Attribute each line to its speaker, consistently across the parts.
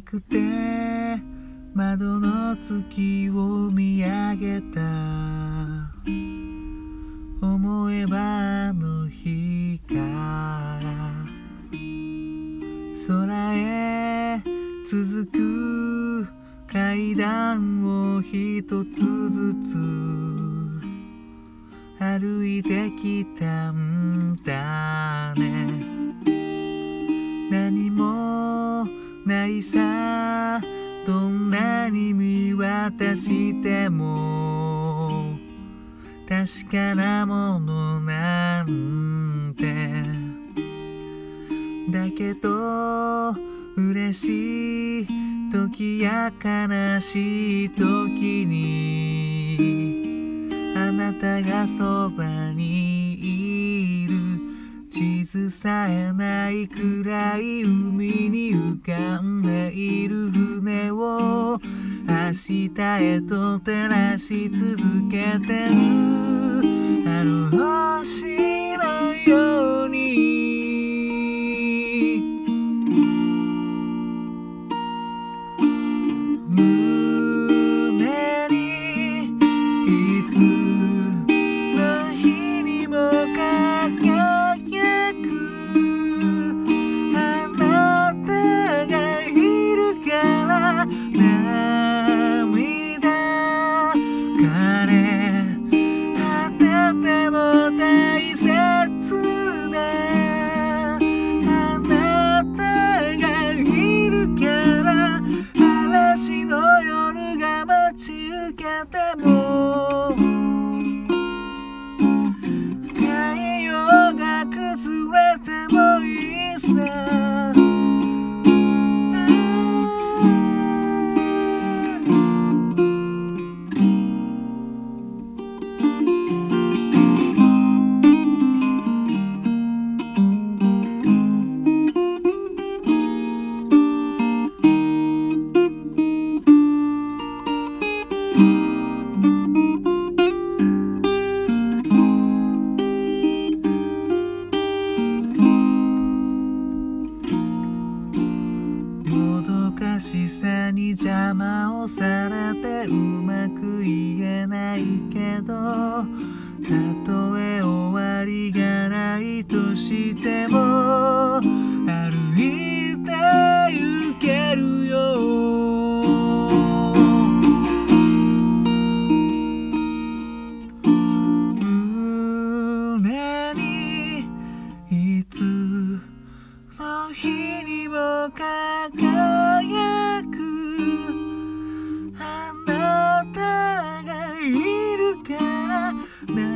Speaker 1: くて窓の月を見上げた。思えばあの日から空へ続く階段を一つずつ歩いてきたんだね。ないさ。どんなに見渡しても確かなものなんて。だけど嬉しい時や悲しい時にあなたがそばに地図さえないくらい海に浮かんでいる船を明日へと照らし続けてる。あの星のように優しさに邪魔をされてうまく言えないけどたとえ終わりがないとしても歩いて行けるよ。か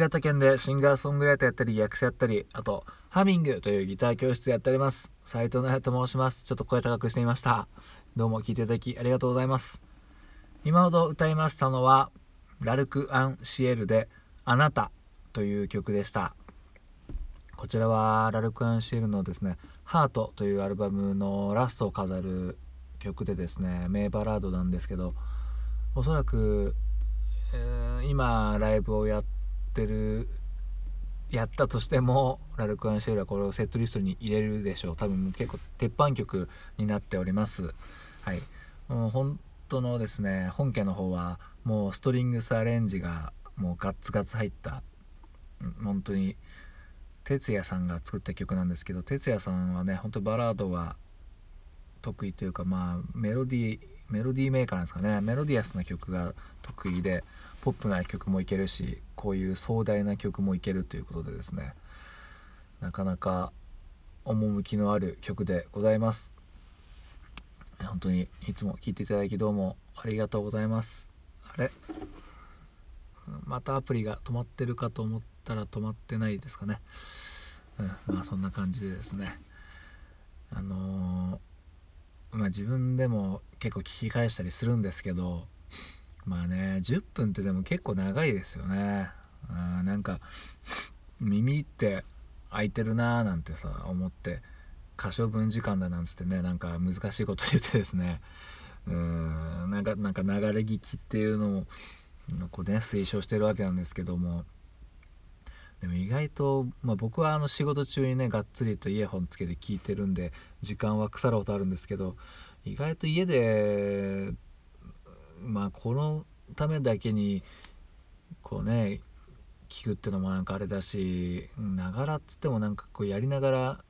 Speaker 1: 新潟県でシンガーソングライターやったり役者やったりあとハミングというギター教室やっております。斉藤直と申します。ちょっと声高くしてみました。どうも聴いていただきありがとうございます。今ほど歌いましたのはラルク・アン・シエルで「あなた」という曲でした。こちらはラルク・アンシエルのですね「ハートというアルバムのラストを飾る曲でですね名バラードなんですけどおそらく、えー、今ライブをやっててるやったとしてもラルク・アンシェルはこれをセットリストに入れるでしょう。多分結構鉄板曲になっております。はい。もう本当のですね本家の方はもうストリングスアレンジがもうガッツガツ入った本当に哲也さんが作った曲なんですけど哲也さんはね本当バラードが得意というかまあメロディーメロディーメーカーなんですかね。メロディアスな曲が得意でポップな曲もいけるしこういう壮大な曲もいけるということでですね。なかなか趣のある曲でございます。本当にいつも聴いていただきどうもありがとうございます。あれ？またアプリが止まってるかと思ったら止まってないですかね。うんまあそんな感じでですね。あのー、まあ自分でも結構聞き返したりするんですけどまあね10分ってでも結構長いですよね。あなんか耳って開いてるなーなんてさ思って可処分時間だなんつってねなんか難しいこと言ってですね。うんなんかなんか流れ聞きっていうのをこうね推奨してるわけなんですけどもでも意外と、まあ、僕はあの仕事中にねがっつりとイヤホンつけて聞いてるんで時間は腐ることあるんですけど意外と家でまあこのためだけにこうね聞くっていうのもなんかあれだしながらっつってもなんかこうやりながら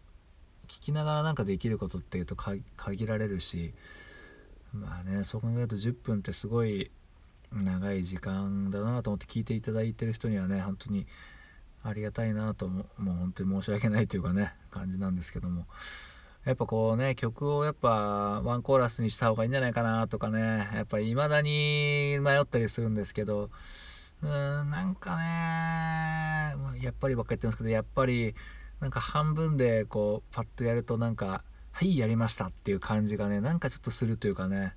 Speaker 1: 聞きながらなんかできることっていうと限られるしまあねそう考えると10分ってすごい長い時間だなと思って聞いていただいてる人にはね本当にありがたいなとももう本当に申し訳ないというかね感じなんですけども。やっぱこうね曲をやっぱワンコーラスにした方がいいんじゃないかなとかね。やっぱ未だに迷ったりするんですけど。うーんなんかねやっぱりばっか言ってるんですけどやっぱりなんか半分でこうパッとやるとなんかはいやりましたっていう感じがねなんかちょっとするというかね。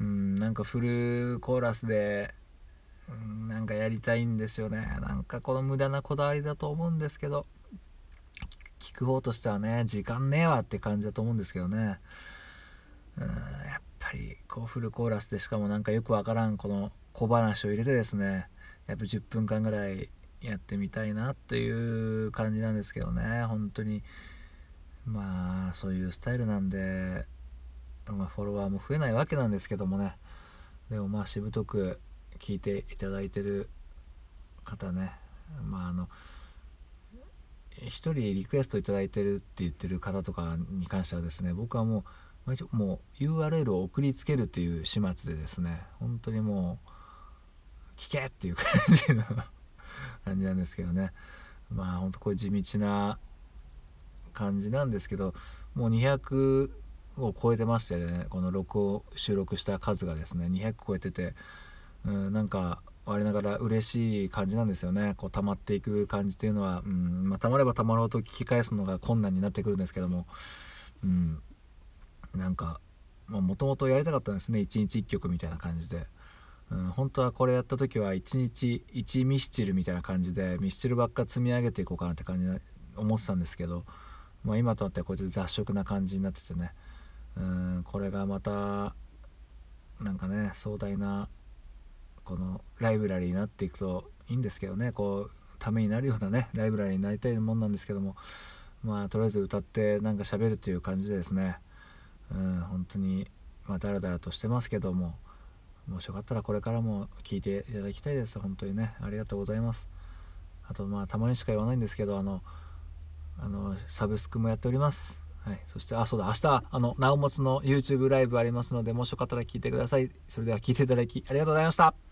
Speaker 1: うんなんかフルコーラスでうんなんかやりたいんですよね。なんかこの無駄なこだわりだと思うんですけど聞く方としてはね時間ねえわって感じだと思うんですけどね。うんやっぱりこうフルコーラスでしかもなんかよくわからんこの小話を入れてですねやっぱ10分間ぐらいやってみたいなという感じなんですけどね。本当にまあそういうスタイルなんで、まあ、フォロワーも増えないわけなんですけどもね。でもまあしぶとく聞いていただいてる方ね。まああの1人リクエスト頂いてるって言ってる方とかに関してはですね僕はもうもう URL を送りつけるという始末でですね本当にもう聞けっていう感じの感じなんですけどね。まあほんとこういう地道な感じなんですけどもう200を超えてましてねこの録を収録した数がですね200超えててうんなんか我ながら嬉しい感じなんですよね。こう溜まっていく感じっていうのは、うんまあ、溜まれば溜まろうと聞き返すのが困難になってくるんですけども、うん、なんかもともとやりたかったんですね。一日一曲みたいな感じで、うん、本当はこれやった時は一日一ミスチルみたいな感じでミスチルばっか積み上げていこうかなって感じで思ってたんですけど、まあ、今となってはこうやって雑食な感じになっててね、うん、これがまたなんかね壮大なこのライブラリーになっていくといいんですけどね。こうためになるようなねライブラリーになりたいもんなんですけども。まあとりあえず歌ってなんか喋るという感じでですね。うん本当にまあダラダラとしてますけども。もしよかったらこれからも聴いていただきたいです。本当にね。ありがとうございます。あとまあたまにしか言わないんですけどあのあのサブスクもやっております。はい、そして、あ、そうだ、明日、あの、なおもつの YouTube ライブありますので、もしよかったら聞いてください。それでは聞いていただき、ありがとうございました。